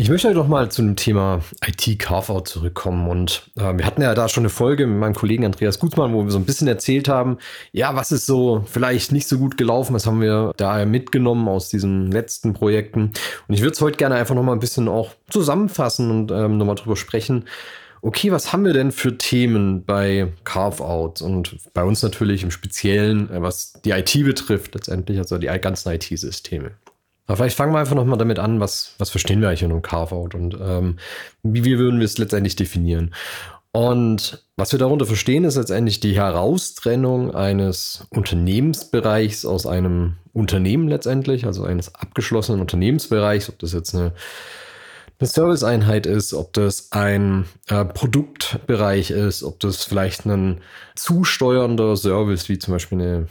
Ich möchte doch mal zu dem Thema IT-Carve-Out zurückkommen. Und äh, wir hatten ja da schon eine Folge mit meinem Kollegen Andreas Gutzmann, wo wir so ein bisschen erzählt haben, ja, was ist so vielleicht nicht so gut gelaufen, was haben wir da mitgenommen aus diesen letzten Projekten. Und ich würde es heute gerne einfach noch mal ein bisschen auch zusammenfassen und ähm, noch mal drüber sprechen. Okay, was haben wir denn für Themen bei Carve-Out und bei uns natürlich im Speziellen, äh, was die IT betrifft, letztendlich, also die ganzen IT-Systeme? Aber vielleicht fangen wir einfach nochmal damit an, was, was verstehen wir eigentlich in einem Carve-out und ähm, wie, wie würden wir es letztendlich definieren. Und was wir darunter verstehen, ist letztendlich die Heraustrennung eines Unternehmensbereichs aus einem Unternehmen letztendlich, also eines abgeschlossenen Unternehmensbereichs, ob das jetzt eine eine Serviceeinheit ist, ob das ein äh, Produktbereich ist, ob das vielleicht ein zusteuernder Service wie zum Beispiel eine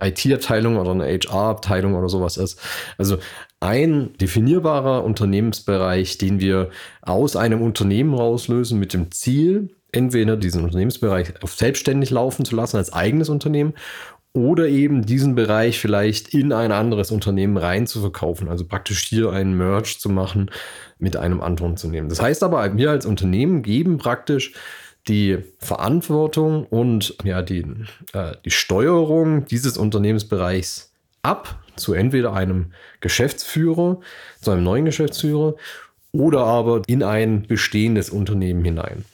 IT-Abteilung oder eine HR-Abteilung oder sowas ist. Also ein definierbarer Unternehmensbereich, den wir aus einem Unternehmen rauslösen mit dem Ziel, entweder diesen Unternehmensbereich auf selbstständig laufen zu lassen als eigenes Unternehmen oder eben diesen Bereich vielleicht in ein anderes Unternehmen rein zu verkaufen. Also praktisch hier einen Merge zu machen mit einem anderen Unternehmen. Das heißt aber, wir als Unternehmen geben praktisch die Verantwortung und ja, die, äh, die Steuerung dieses Unternehmensbereichs ab zu entweder einem Geschäftsführer, zu einem neuen Geschäftsführer oder aber in ein bestehendes Unternehmen hinein.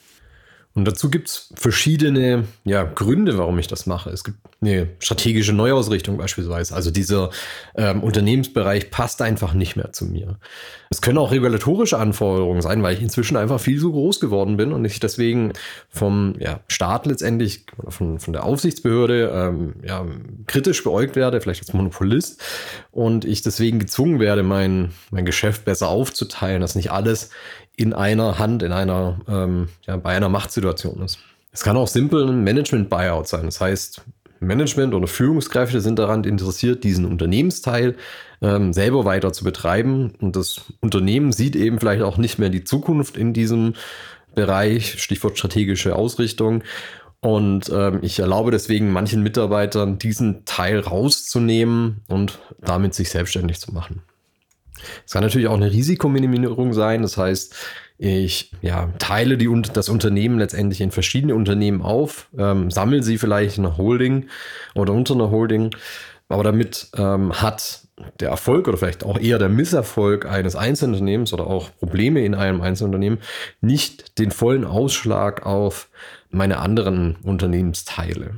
Und dazu gibt es verschiedene ja, Gründe, warum ich das mache. Es gibt eine strategische Neuausrichtung beispielsweise. Also dieser ähm, Unternehmensbereich passt einfach nicht mehr zu mir. Es können auch regulatorische Anforderungen sein, weil ich inzwischen einfach viel zu groß geworden bin und ich deswegen vom ja, Staat letztendlich, von, von der Aufsichtsbehörde ähm, ja, kritisch beäugt werde, vielleicht als Monopolist. Und ich deswegen gezwungen werde, mein, mein Geschäft besser aufzuteilen, dass nicht alles in einer Hand, in einer, ähm, ja, bei einer Machtsituation ist. Es kann auch simpel ein Management-Buyout sein. Das heißt, Management oder Führungskräfte sind daran interessiert, diesen Unternehmensteil ähm, selber weiter zu betreiben. Und das Unternehmen sieht eben vielleicht auch nicht mehr die Zukunft in diesem Bereich, Stichwort strategische Ausrichtung. Und ähm, ich erlaube deswegen manchen Mitarbeitern, diesen Teil rauszunehmen und damit sich selbstständig zu machen. Es kann natürlich auch eine Risikominimierung sein. Das heißt, ich ja, teile die, das Unternehmen letztendlich in verschiedene Unternehmen auf, ähm, sammle sie vielleicht in einer Holding oder unter einer Holding. Aber damit ähm, hat der Erfolg oder vielleicht auch eher der Misserfolg eines Einzelunternehmens oder auch Probleme in einem Einzelunternehmen nicht den vollen Ausschlag auf meine anderen Unternehmensteile.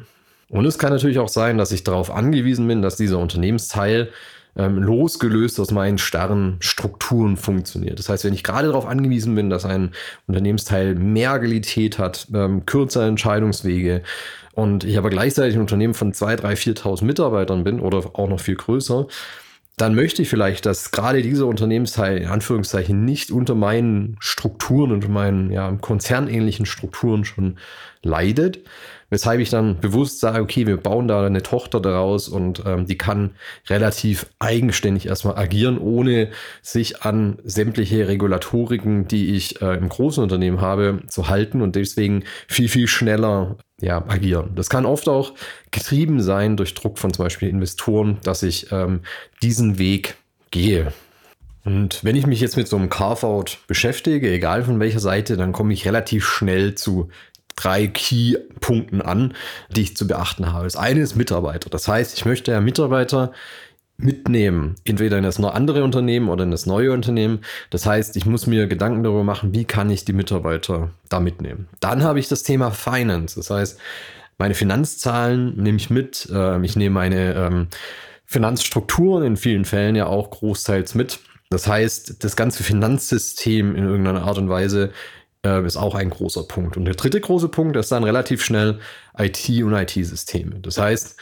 Und es kann natürlich auch sein, dass ich darauf angewiesen bin, dass dieser Unternehmensteil ähm, losgelöst aus meinen starren Strukturen funktioniert. Das heißt, wenn ich gerade darauf angewiesen bin, dass ein Unternehmensteil mehr Agilität hat, ähm, kürzere Entscheidungswege und ich aber gleichzeitig ein Unternehmen von 2.000, 3.000, 4.000 Mitarbeitern bin oder auch noch viel größer, dann möchte ich vielleicht, dass gerade dieser Unternehmensteil in Anführungszeichen nicht unter meinen Strukturen, unter meinen ja, konzernähnlichen Strukturen schon leidet, Weshalb ich dann bewusst sage, okay, wir bauen da eine Tochter daraus und ähm, die kann relativ eigenständig erstmal agieren, ohne sich an sämtliche Regulatoriken, die ich äh, im großen Unternehmen habe, zu halten und deswegen viel, viel schneller ja, agieren. Das kann oft auch getrieben sein durch Druck von zum Beispiel Investoren, dass ich ähm, diesen Weg gehe. Und wenn ich mich jetzt mit so einem Carve-out beschäftige, egal von welcher Seite, dann komme ich relativ schnell zu drei Key-Punkten an, die ich zu beachten habe. Das eine ist Mitarbeiter. Das heißt, ich möchte ja Mitarbeiter mitnehmen, entweder in das andere Unternehmen oder in das neue Unternehmen. Das heißt, ich muss mir Gedanken darüber machen, wie kann ich die Mitarbeiter da mitnehmen. Dann habe ich das Thema Finance. Das heißt, meine Finanzzahlen nehme ich mit. Ähm, ich nehme meine ähm, Finanzstrukturen in vielen Fällen ja auch großteils mit. Das heißt, das ganze Finanzsystem in irgendeiner Art und Weise äh, ist auch ein großer Punkt. Und der dritte große Punkt ist dann relativ schnell IT und IT-Systeme. Das heißt,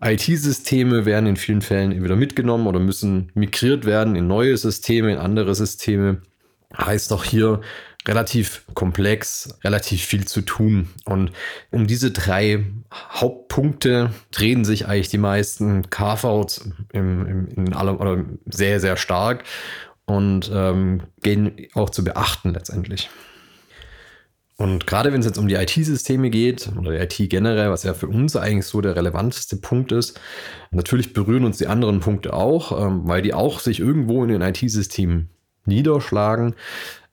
IT-Systeme werden in vielen Fällen entweder mitgenommen oder müssen migriert werden in neue Systeme, in andere Systeme. Heißt auch hier, relativ komplex, relativ viel zu tun. Und um diese drei Hauptpunkte drehen sich eigentlich die meisten Carve-Outs in allem oder sehr, sehr stark und ähm, gehen auch zu beachten letztendlich. Und gerade wenn es jetzt um die IT-Systeme geht oder die IT generell, was ja für uns eigentlich so der relevanteste Punkt ist, natürlich berühren uns die anderen Punkte auch, ähm, weil die auch sich irgendwo in den IT-Systemen niederschlagen,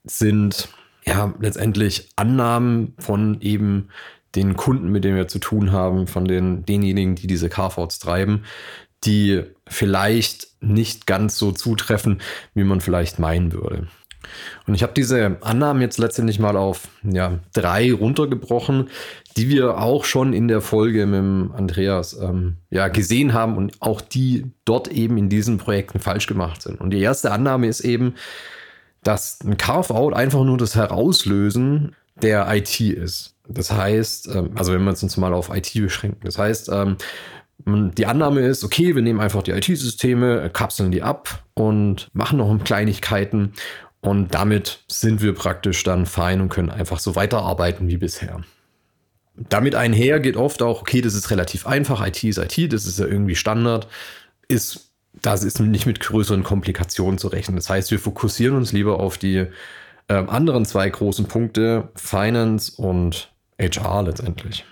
sind ja letztendlich Annahmen von eben den Kunden, mit denen wir zu tun haben, von den, denjenigen, die diese Carforts treiben, die vielleicht nicht ganz so zutreffen, wie man vielleicht meinen würde. Und ich habe diese Annahmen jetzt letztendlich mal auf ja, drei runtergebrochen, die wir auch schon in der Folge mit dem Andreas ähm, ja, gesehen haben und auch die dort eben in diesen Projekten falsch gemacht sind. Und die erste Annahme ist eben, dass ein Carve-out einfach nur das Herauslösen der IT ist. Das heißt, ähm, also wenn wir uns mal auf IT beschränken, das heißt, ähm, die Annahme ist, okay, wir nehmen einfach die IT-Systeme, kapseln die ab und machen noch Kleinigkeiten und damit sind wir praktisch dann fein und können einfach so weiterarbeiten wie bisher. Damit einher geht oft auch, okay, das ist relativ einfach, IT ist IT, das ist ja irgendwie Standard, ist, das ist nicht mit größeren Komplikationen zu rechnen. Das heißt, wir fokussieren uns lieber auf die äh, anderen zwei großen Punkte, Finance und HR letztendlich.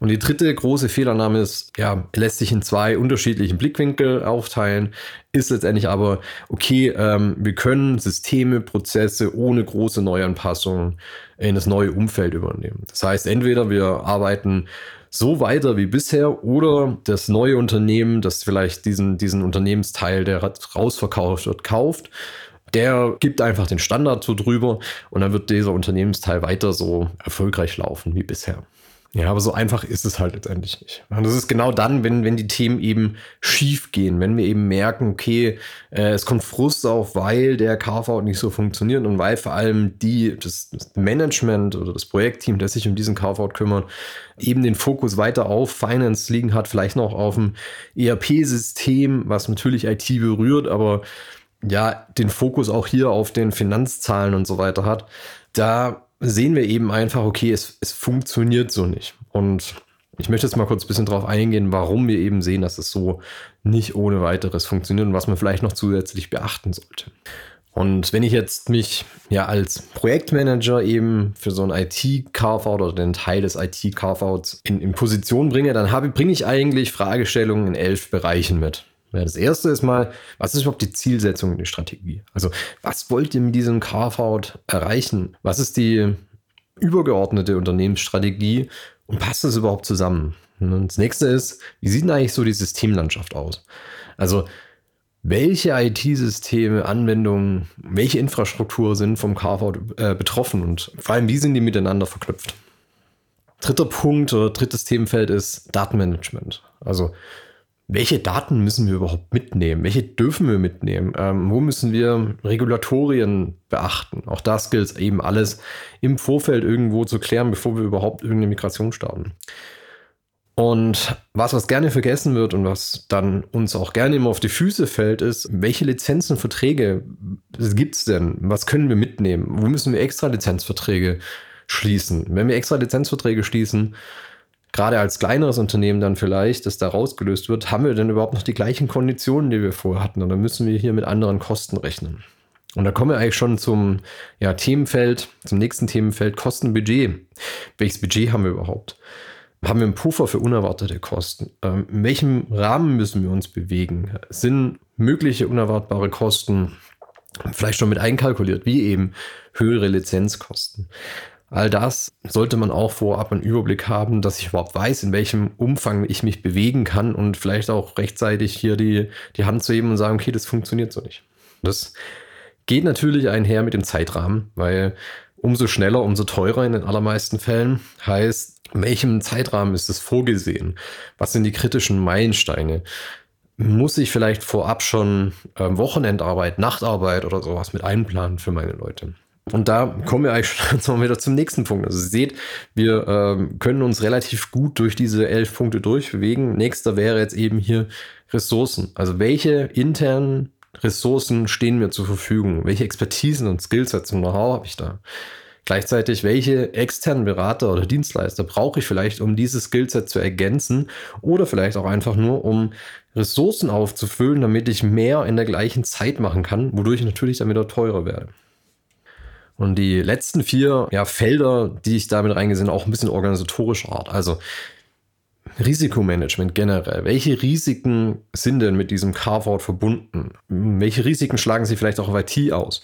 Und die dritte große Fehlernahme ist, ja, lässt sich in zwei unterschiedlichen Blickwinkel aufteilen, ist letztendlich aber, okay, ähm, wir können Systeme, Prozesse ohne große Neuanpassungen in das neue Umfeld übernehmen. Das heißt, entweder wir arbeiten so weiter wie bisher oder das neue Unternehmen, das vielleicht diesen, diesen Unternehmensteil, der rausverkauft wird, kauft der gibt einfach den Standard so drüber und dann wird dieser Unternehmensteil weiter so erfolgreich laufen wie bisher. Ja, aber so einfach ist es halt letztendlich nicht. Und das ist genau dann, wenn, wenn die Themen eben schief gehen, wenn wir eben merken, okay, äh, es kommt Frust auf, weil der Carve-out nicht so funktioniert und weil vor allem die, das, das Management oder das Projektteam, das sich um diesen Carve-out kümmert, eben den Fokus weiter auf Finance liegen hat, vielleicht noch auf dem ERP-System, was natürlich IT berührt, aber ja, den Fokus auch hier auf den Finanzzahlen und so weiter hat. Da sehen wir eben einfach, okay, es, es funktioniert so nicht. Und ich möchte jetzt mal kurz ein bisschen darauf eingehen, warum wir eben sehen, dass es so nicht ohne weiteres funktioniert und was man vielleicht noch zusätzlich beachten sollte. Und wenn ich jetzt mich ja als Projektmanager eben für so ein IT-Carve-out oder den Teil des IT-Carve-outs in, in Position bringe, dann habe, bringe ich eigentlich Fragestellungen in elf Bereichen mit. Ja, das erste ist mal, was ist überhaupt die Zielsetzung in der Strategie? Also, was wollt ihr mit diesem Carve-out erreichen? Was ist die übergeordnete Unternehmensstrategie und passt das überhaupt zusammen? Und das nächste ist, wie sieht denn eigentlich so die Systemlandschaft aus? Also, welche IT-Systeme, Anwendungen, welche Infrastruktur sind vom Carve-out äh, betroffen und vor allem, wie sind die miteinander verknüpft? Dritter Punkt oder drittes Themenfeld ist Datenmanagement. Also, welche Daten müssen wir überhaupt mitnehmen? Welche dürfen wir mitnehmen? Ähm, wo müssen wir Regulatorien beachten? Auch das gilt eben alles im Vorfeld irgendwo zu klären, bevor wir überhaupt irgendeine Migration starten. Und was, was gerne vergessen wird und was dann uns auch gerne immer auf die Füße fällt, ist, welche Lizenzen, Verträge gibt es denn? Was können wir mitnehmen? Wo müssen wir extra Lizenzverträge schließen? Wenn wir extra Lizenzverträge schließen, gerade als kleineres Unternehmen dann vielleicht, das da rausgelöst wird, haben wir denn überhaupt noch die gleichen Konditionen, die wir vorher hatten? Oder müssen wir hier mit anderen Kosten rechnen? Und da kommen wir eigentlich schon zum ja, Themenfeld, zum nächsten Themenfeld Kostenbudget. Welches Budget haben wir überhaupt? Haben wir einen Puffer für unerwartete Kosten? Ähm, in welchem Rahmen müssen wir uns bewegen? Sind mögliche unerwartbare Kosten vielleicht schon mit einkalkuliert, wie eben höhere Lizenzkosten? All das sollte man auch vorab einen Überblick haben, dass ich überhaupt weiß, in welchem Umfang ich mich bewegen kann und vielleicht auch rechtzeitig hier die, die Hand zu heben und sagen, okay, das funktioniert so nicht. Das geht natürlich einher mit dem Zeitrahmen, weil umso schneller, umso teurer in den allermeisten Fällen heißt, in welchem Zeitrahmen ist es vorgesehen? Was sind die kritischen Meilensteine? Muss ich vielleicht vorab schon äh, Wochenendarbeit, Nachtarbeit oder sowas mit einplanen für meine Leute? Und da kommen wir eigentlich schon wieder zum nächsten Punkt. Also ihr seht, wir ähm, können uns relativ gut durch diese elf Punkte durchbewegen. Nächster wäre jetzt eben hier Ressourcen. Also welche internen Ressourcen stehen mir zur Verfügung? Welche Expertisen und Skillsets und Know-how habe ich da? Gleichzeitig, welche externen Berater oder Dienstleister brauche ich vielleicht, um dieses Skillset zu ergänzen oder vielleicht auch einfach nur, um Ressourcen aufzufüllen, damit ich mehr in der gleichen Zeit machen kann, wodurch ich natürlich dann wieder teurer werde. Und die letzten vier ja, Felder, die ich damit reingesehen, auch ein bisschen organisatorischer Art. Also Risikomanagement generell. Welche Risiken sind denn mit diesem Carve-out verbunden? Welche Risiken schlagen sie vielleicht auch auf IT aus?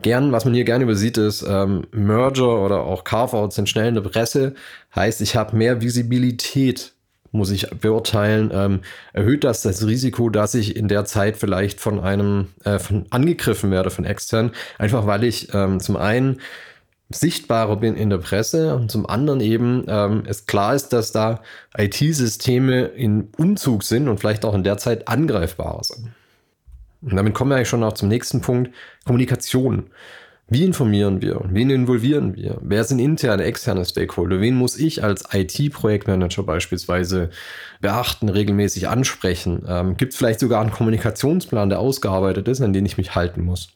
Gern, was man hier gerne übersieht, ist ähm, Merger oder auch Carve-outs sind schnell in der Presse. Heißt, ich habe mehr Visibilität, muss ich beurteilen. Ähm, erhöht das das Risiko, dass ich in der Zeit vielleicht von einem äh, von angegriffen werde von extern, einfach weil ich ähm, zum einen sichtbarer bin in der Presse und zum anderen eben ähm, es klar ist, dass da IT-Systeme in Umzug sind und vielleicht auch in der Zeit angreifbarer sind. Und damit kommen wir eigentlich schon auch zum nächsten Punkt, Kommunikation. Wie informieren wir? Wen involvieren wir? Wer sind interne, externe Stakeholder? Wen muss ich als IT-Projektmanager beispielsweise beachten, regelmäßig ansprechen? Ähm, Gibt es vielleicht sogar einen Kommunikationsplan, der ausgearbeitet ist, an den ich mich halten muss?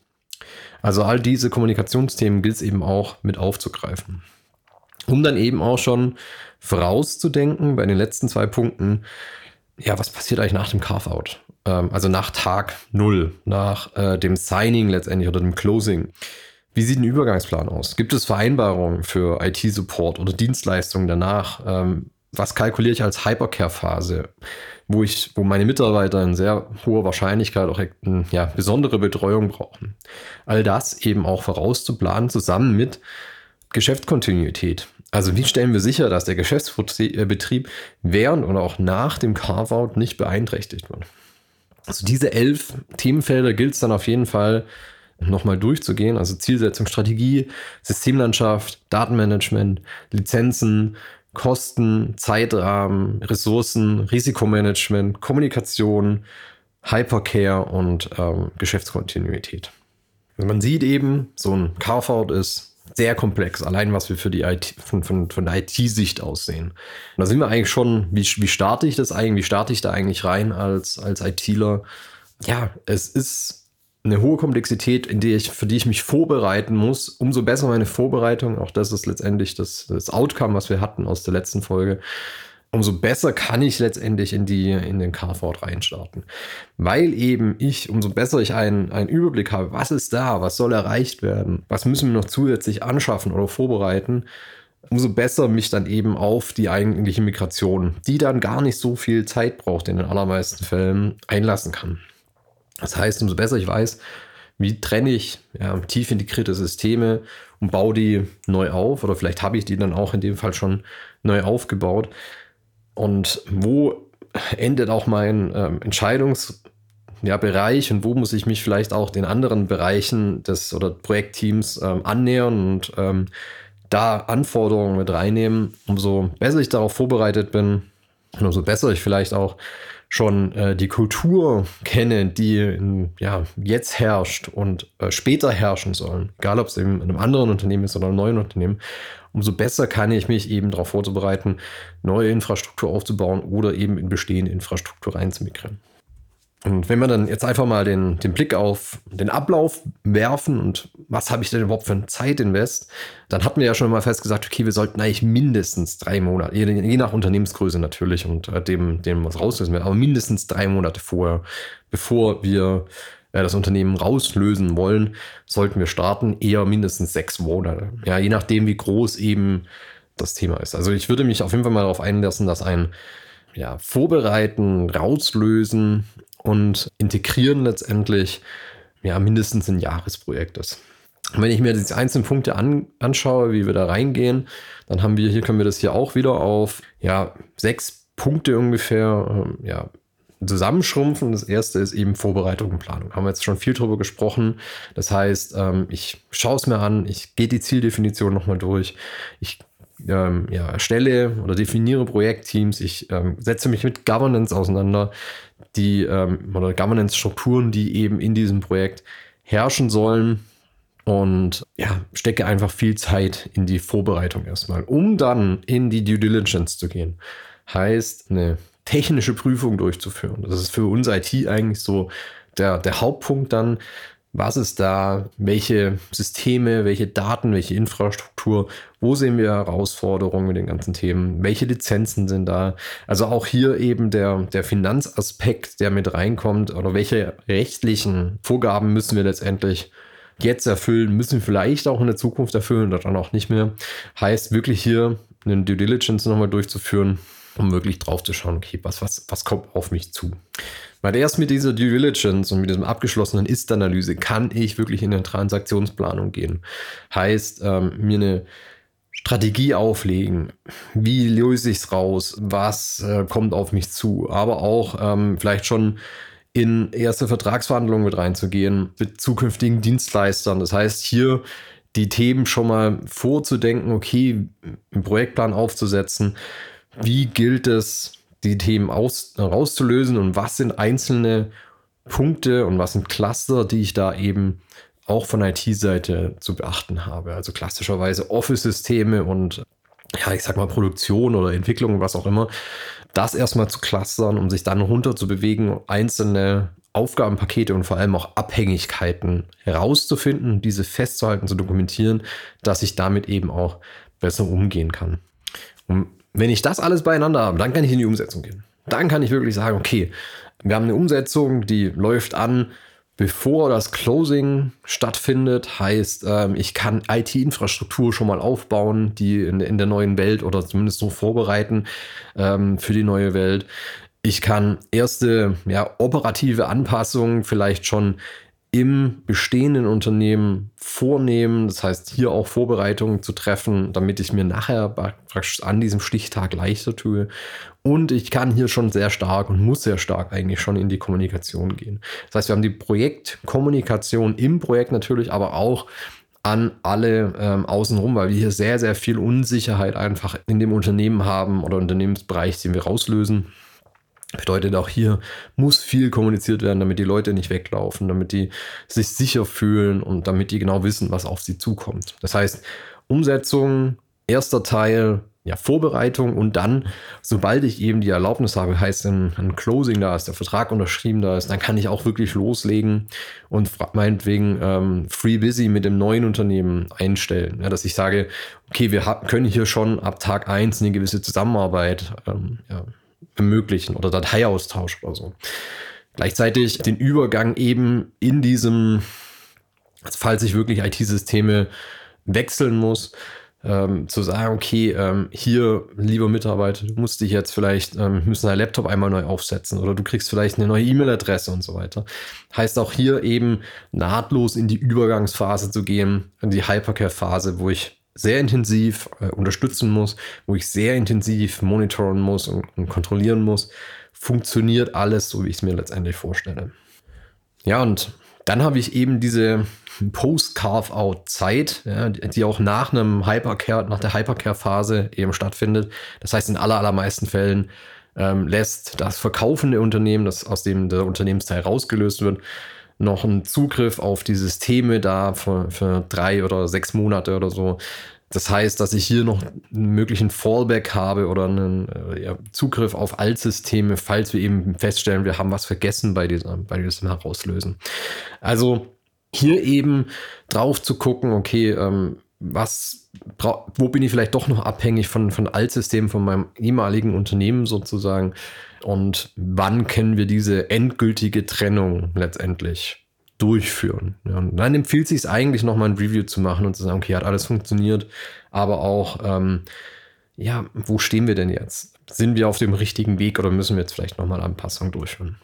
Also all diese Kommunikationsthemen gilt es eben auch mit aufzugreifen. Um dann eben auch schon vorauszudenken bei den letzten zwei Punkten, ja, was passiert eigentlich nach dem Carve-out? Ähm, also nach Tag null, nach äh, dem Signing letztendlich oder dem Closing. Wie sieht ein Übergangsplan aus? Gibt es Vereinbarungen für IT-Support oder Dienstleistungen danach? Ähm, was kalkuliere ich als Hypercare-Phase, wo ich, wo meine Mitarbeiter in sehr hoher Wahrscheinlichkeit auch ja, besondere Betreuung brauchen? All das eben auch vorauszuplanen, zusammen mit Geschäftskontinuität. Also wie stellen wir sicher, dass der Geschäftsbetrieb während oder auch nach dem Carve-out nicht beeinträchtigt wird? Also diese elf Themenfelder gilt es dann auf jeden Fall nochmal durchzugehen. Also Zielsetzung, Strategie, Systemlandschaft, Datenmanagement, Lizenzen, Kosten, Zeitrahmen, Ressourcen, Risikomanagement, Kommunikation, Hypercare und ähm, Geschäftskontinuität. Also man sieht eben, so ein Carve-out ist sehr komplex, allein was wir für die IT, von, von, von der IT-Sicht aussehen. Und da sind wir eigentlich schon, wie, wie starte ich das eigentlich, wie starte ich da eigentlich rein als, als ITler? Ja, es ist eine hohe Komplexität, in die ich, für die ich mich vorbereiten muss. Umso besser meine Vorbereitung, auch das ist letztendlich das, das Outcome, was wir hatten aus der letzten Folge, umso besser kann ich letztendlich in, die, in den Carford reinstarten. Weil eben ich, umso besser ich einen, einen Überblick habe, was ist da, was soll erreicht werden, was müssen wir noch zusätzlich anschaffen oder vorbereiten, umso besser mich dann eben auf die eigentliche Migration, die dann gar nicht so viel Zeit braucht in den allermeisten Fällen, einlassen kann. Das heißt, umso besser ich weiß, wie trenne ich ja, tief integrierte Systeme und baue die neu auf oder vielleicht habe ich die dann auch in dem Fall schon neu aufgebaut, und wo endet auch mein ähm, Entscheidungsbereich ja, und wo muss ich mich vielleicht auch den anderen Bereichen des oder Projektteams ähm, annähern und ähm, da Anforderungen mit reinnehmen. Umso besser ich darauf vorbereitet bin und umso besser ich vielleicht auch schon äh, die Kultur kenne, die in, ja, jetzt herrscht und äh, später herrschen soll, egal ob es in einem anderen Unternehmen ist oder einem neuen Unternehmen, umso besser kann ich mich eben darauf vorzubereiten, neue Infrastruktur aufzubauen oder eben in bestehende Infrastruktur reinzumigrieren. Und wenn wir dann jetzt einfach mal den, den Blick auf den Ablauf werfen und was habe ich denn überhaupt für ein Zeitinvest, dann hatten wir ja schon mal festgesagt, okay, wir sollten eigentlich mindestens drei Monate, je, je nach Unternehmensgröße natürlich und äh, dem, dem was rauslösen will, aber mindestens drei Monate vorher, bevor wir äh, das Unternehmen rauslösen wollen, sollten wir starten, eher mindestens sechs Monate. Ja, je nachdem, wie groß eben das Thema ist. Also ich würde mich auf jeden Fall mal darauf einlassen, dass ein ja, Vorbereiten, Rauslösen und Integrieren letztendlich ja mindestens ein Jahresprojekt ist. Wenn ich mir diese einzelnen Punkte an, anschaue, wie wir da reingehen, dann haben wir hier, können wir das hier auch wieder auf ja, sechs Punkte ungefähr ähm, ja, zusammenschrumpfen. Das erste ist eben Vorbereitung und Planung. Haben wir jetzt schon viel drüber gesprochen. Das heißt, ähm, ich schaue es mir an, ich gehe die Zieldefinition nochmal durch, ich ähm, ja, erstelle oder definiere Projektteams, ich ähm, setze mich mit Governance auseinander, die ähm, oder Governance-Strukturen, die eben in diesem Projekt herrschen sollen. Und ja, stecke einfach viel Zeit in die Vorbereitung erstmal, um dann in die Due Diligence zu gehen. Heißt, eine technische Prüfung durchzuführen. Das ist für uns IT eigentlich so der, der Hauptpunkt dann, was ist da, welche Systeme, welche Daten, welche Infrastruktur, wo sehen wir Herausforderungen mit den ganzen Themen, welche Lizenzen sind da. Also auch hier eben der, der Finanzaspekt, der mit reinkommt oder welche rechtlichen Vorgaben müssen wir letztendlich jetzt erfüllen, müssen vielleicht auch in der Zukunft erfüllen oder dann auch nicht mehr. Heißt wirklich hier eine Due Diligence nochmal durchzuführen, um wirklich drauf zu schauen, okay, was, was, was kommt auf mich zu. Weil erst mit dieser Due Diligence und mit diesem abgeschlossenen Ist-Analyse kann ich wirklich in eine Transaktionsplanung gehen. Heißt, ähm, mir eine Strategie auflegen. Wie löse ich es raus? Was äh, kommt auf mich zu? Aber auch ähm, vielleicht schon in erste Vertragsverhandlungen mit reinzugehen mit zukünftigen Dienstleistern. Das heißt, hier die Themen schon mal vorzudenken, okay, einen Projektplan aufzusetzen. Wie gilt es, die Themen aus, rauszulösen und was sind einzelne Punkte und was sind Cluster, die ich da eben auch von IT-Seite zu beachten habe. Also klassischerweise Office-Systeme und ja, ich sag mal Produktion oder Entwicklung, was auch immer. Das erstmal zu clustern, um sich dann runter zu bewegen, einzelne Aufgabenpakete und vor allem auch Abhängigkeiten herauszufinden, diese festzuhalten, zu dokumentieren, dass ich damit eben auch besser umgehen kann. Und wenn ich das alles beieinander habe, dann kann ich in die Umsetzung gehen. Dann kann ich wirklich sagen, okay, wir haben eine Umsetzung, die läuft an, bevor das Closing stattfindet. Heißt, ähm, ich kann IT-Infrastruktur schon mal aufbauen, die in, der neuen Welt oder zumindest so vorbereiten ähm, für die neue Welt. Ich kann erste ja, operative Anpassungen vielleicht schon im bestehenden Unternehmen vornehmen. Das heißt, hier auch Vorbereitungen zu treffen, damit ich mir nachher praktisch an diesem Stichtag leichter tue. Und ich kann hier schon sehr stark und muss sehr stark eigentlich schon in die Kommunikation gehen. Das heißt, wir haben die Projektkommunikation im Projekt natürlich, aber auch an alle ähm, außenrum, weil wir hier sehr, sehr viel Unsicherheit einfach in dem Unternehmen haben oder Unternehmensbereich, den wir rauslösen. Bedeutet auch hier muss viel kommuniziert werden, damit die Leute nicht weglaufen, damit die sich sicher fühlen und damit die genau wissen, was auf sie zukommt. Das heißt, Umsetzung, erster Teil, ja, Vorbereitung und dann, sobald ich eben die Erlaubnis habe, heißt ein, ein Closing da ist, der Vertrag unterschrieben da ist, dann kann ich auch wirklich loslegen und meinetwegen ähm, Free Busy mit dem neuen Unternehmen einstellen. Ja, dass ich sage, okay, wir können hier schon ab Tag 1 eine gewisse Zusammenarbeit ähm, ja, ermöglichen oder Dateiaustausch oder so. Gleichzeitig den Übergang eben in diesem, falls ich wirklich IT-Systeme wechseln muss, ähm, zu sagen, okay, ähm, hier, lieber Mitarbeiter, du musst dich jetzt vielleicht, ähm, müssen dein Laptop einmal neu aufsetzen oder du kriegst vielleicht eine neue E-Mail-Adresse und so weiter. Heißt auch hier eben nahtlos in die Übergangsphase zu gehen, in die Hypercare-Phase, wo ich sehr intensiv äh, unterstützen muss, wo ich sehr intensiv monitoren muss und, und kontrollieren muss, funktioniert alles so, wie ich es mir letztendlich vorstelle. Ja, und dann habe ich eben diese Post-Carve-Out-Zeit, ja, die auch nach einem Hypercare, nach der Hypercare-Phase eben stattfindet. Das heißt, in aller, allermeisten Fällen ähm, lässt das verkaufende Unternehmen, das aus dem der Unternehmensteil rausgelöst wird, noch einen Zugriff auf die Systeme da für, für drei oder sechs Monate oder so. Das heißt, dass ich hier noch einen möglichen Fallback habe oder einen äh, ja, Zugriff auf Altsysteme, falls wir eben feststellen, wir haben was vergessen bei diesem, bei diesem Herauslösen. Also hier eben drauf zu gucken, okay, ähm, was, wo bin ich vielleicht doch noch abhängig von, von Altsystemen, von meinem ehemaligen Unternehmen sozusagen und wann können wir diese endgültige Trennung letztendlich durchführen. Ja, und dann empfiehlt sich es eigentlich nochmal ein Review zu machen und zu sagen, okay, hat alles funktioniert, aber auch, ähm, ja, wo stehen wir denn jetzt? Sind wir auf dem richtigen Weg oder müssen wir jetzt vielleicht nochmal Anpassungen durchführen?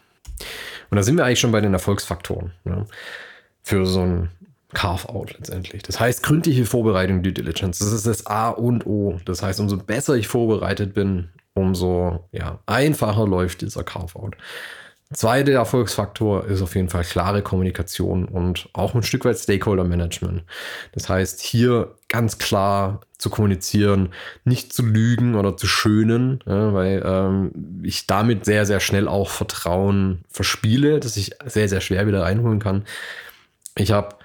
Und da sind wir eigentlich schon bei den Erfolgsfaktoren ja, für so ein Carve-out letztendlich. Das heißt, gründliche Vorbereitung, Due Diligence, das ist das A und O. Das heißt, umso besser ich vorbereitet bin, umso ja, einfacher läuft dieser Carve-out. Zweiter Erfolgsfaktor ist auf jeden Fall klare Kommunikation und auch ein Stück weit Stakeholder Management. Das heißt, hier ganz klar zu kommunizieren, nicht zu lügen oder zu schönen, ja, weil ähm, ich damit sehr, sehr schnell auch Vertrauen verspiele, das ich sehr, sehr schwer wieder einholen kann. Ich habe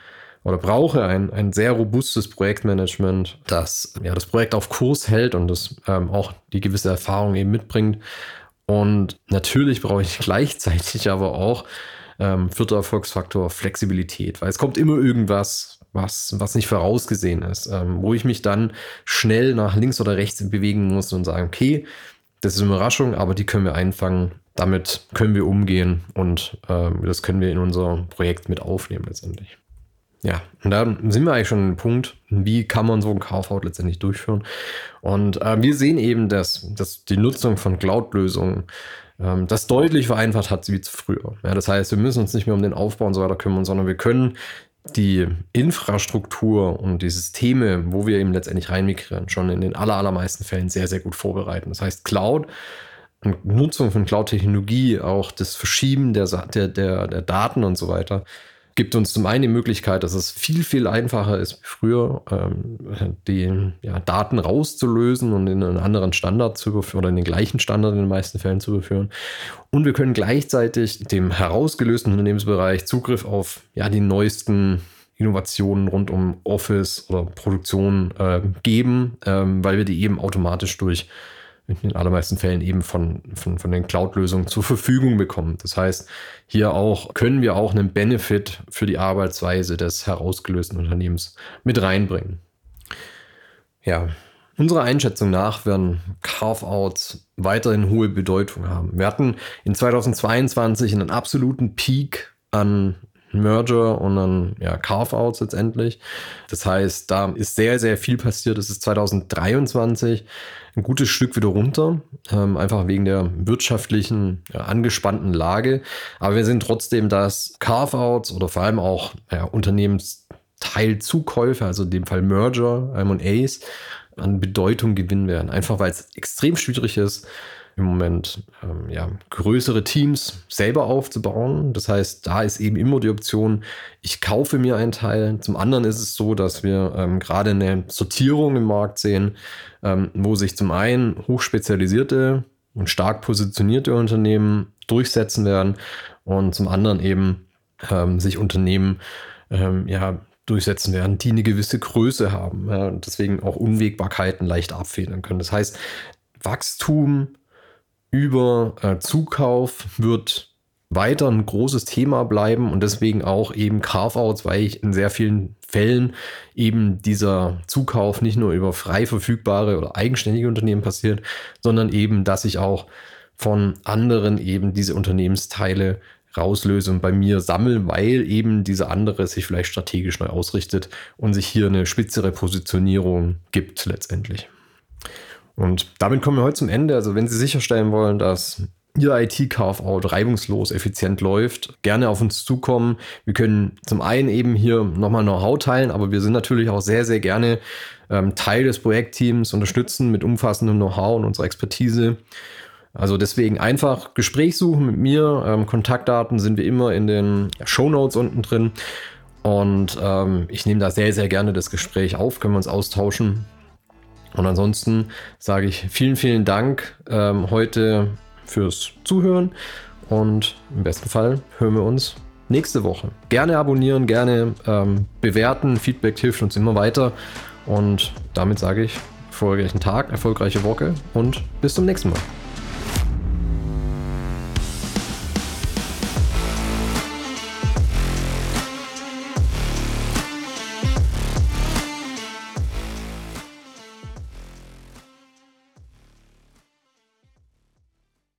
oder brauche ein, ein sehr robustes Projektmanagement, das ja, das Projekt auf Kurs hält und das ähm, auch die gewisse Erfahrung eben mitbringt. Und natürlich brauche ich gleichzeitig aber auch Ähm, vierter Erfolgsfaktor, Flexibilität, weil es kommt immer irgendwas, was, was nicht vorausgesehen ist, ähm, wo ich mich dann schnell nach links oder rechts bewegen muss und sagen, okay, das ist eine Überraschung, aber die können wir einfangen. Damit können wir umgehen und ähm, das können wir in unser Projekt mit aufnehmen letztendlich. Ja, und da sind wir eigentlich schon an dem Punkt, wie kann man so ein Carve-out letztendlich durchführen. Und äh, wir sehen eben, dass, dass die Nutzung von Cloud-Lösungen ähm, das deutlich vereinfacht hat wie zu früher. Ja, das heißt, wir müssen uns nicht mehr um den Aufbau und so weiter kümmern, sondern wir können die Infrastruktur und die Systeme, wo wir eben letztendlich reinmigrieren, schon in den aller, allermeisten Fällen sehr, sehr gut vorbereiten. Das heißt, Cloud und Nutzung von Cloud-Technologie, auch das Verschieben der, der, der, der Daten und so weiter, gibt uns zum einen die Möglichkeit, dass es viel, viel einfacher ist wie früher, ähm, die ja, Daten rauszulösen und in einen anderen Standard zu überführen oder in den gleichen Standard in den meisten Fällen zu überführen. Und wir können gleichzeitig dem herausgelösten Unternehmensbereich Zugriff auf ja, die neuesten Innovationen rund um Office oder Produktion äh, geben, ähm, weil wir die eben automatisch durch in den allermeisten Fällen eben von, von, von den Cloud-Lösungen zur Verfügung bekommen. Das heißt, hier auch können wir auch einen Benefit für die Arbeitsweise des herausgelösten Unternehmens mit reinbringen. Ja, unserer Einschätzung nach werden Carve-outs weiterhin hohe Bedeutung haben. Wir hatten in 2022 einen absoluten Peak an Merger und dann ja, Carve-outs letztendlich. Das heißt, da ist sehr, sehr viel passiert. Es ist 2023 ein gutes Stück wieder runter, ähm, einfach wegen der wirtschaftlichen ja, angespannten Lage. Aber wir sind trotzdem, dass Carve-outs oder vor allem auch ja, Unternehmensteilzukäufe, also in dem Fall Merger, M&As, an Bedeutung gewinnen werden. Einfach weil es extrem schwierig ist, im Moment ähm, ja, größere Teams selber aufzubauen. Das heißt, da ist eben immer die Option, ich kaufe mir einen Teil. Zum anderen ist es so, dass wir ähm, gerade eine Sortierung im Markt sehen, ähm, wo sich zum einen hochspezialisierte und stark positionierte Unternehmen durchsetzen werden und zum anderen eben ähm, sich Unternehmen ähm, ja, durchsetzen werden, die eine gewisse Größe haben ja, und deswegen auch Unwägbarkeiten leicht abfedern können. Das heißt, Wachstum über äh, Zukauf wird weiter ein großes Thema bleiben und deswegen auch eben Carve-outs, weil ich in sehr vielen Fällen eben dieser Zukauf nicht nur über frei verfügbare oder eigenständige Unternehmen passiert, sondern eben, dass ich auch von anderen eben diese Unternehmensteile rauslöse und bei mir sammle, weil eben diese andere sich vielleicht strategisch neu ausrichtet und sich hier eine spitzere Positionierung gibt letztendlich. Und damit kommen wir heute zum Ende. Also wenn Sie sicherstellen wollen, dass Ihr IT-Carve-out reibungslos, effizient läuft, gerne auf uns zukommen. Wir können zum einen eben hier nochmal Know-how teilen, aber wir sind natürlich auch sehr, sehr gerne ähm, Teil des Projektteams, unterstützen mit umfassendem Know-how und unserer Expertise. Also deswegen einfach Gespräch suchen mit mir. Ähm, Kontaktdaten sind wir immer in den Show Notes unten drin. Und ähm, ich nehme da sehr, sehr gerne das Gespräch auf, können wir uns austauschen. Und ansonsten sage ich vielen, vielen Dank ähm, heute fürs Zuhören und im besten Fall hören wir uns nächste Woche. Gerne abonnieren, gerne ähm, bewerten. Feedback hilft uns immer weiter. Und damit sage ich erfolgreichen Tag, erfolgreiche Woche und bis zum nächsten Mal.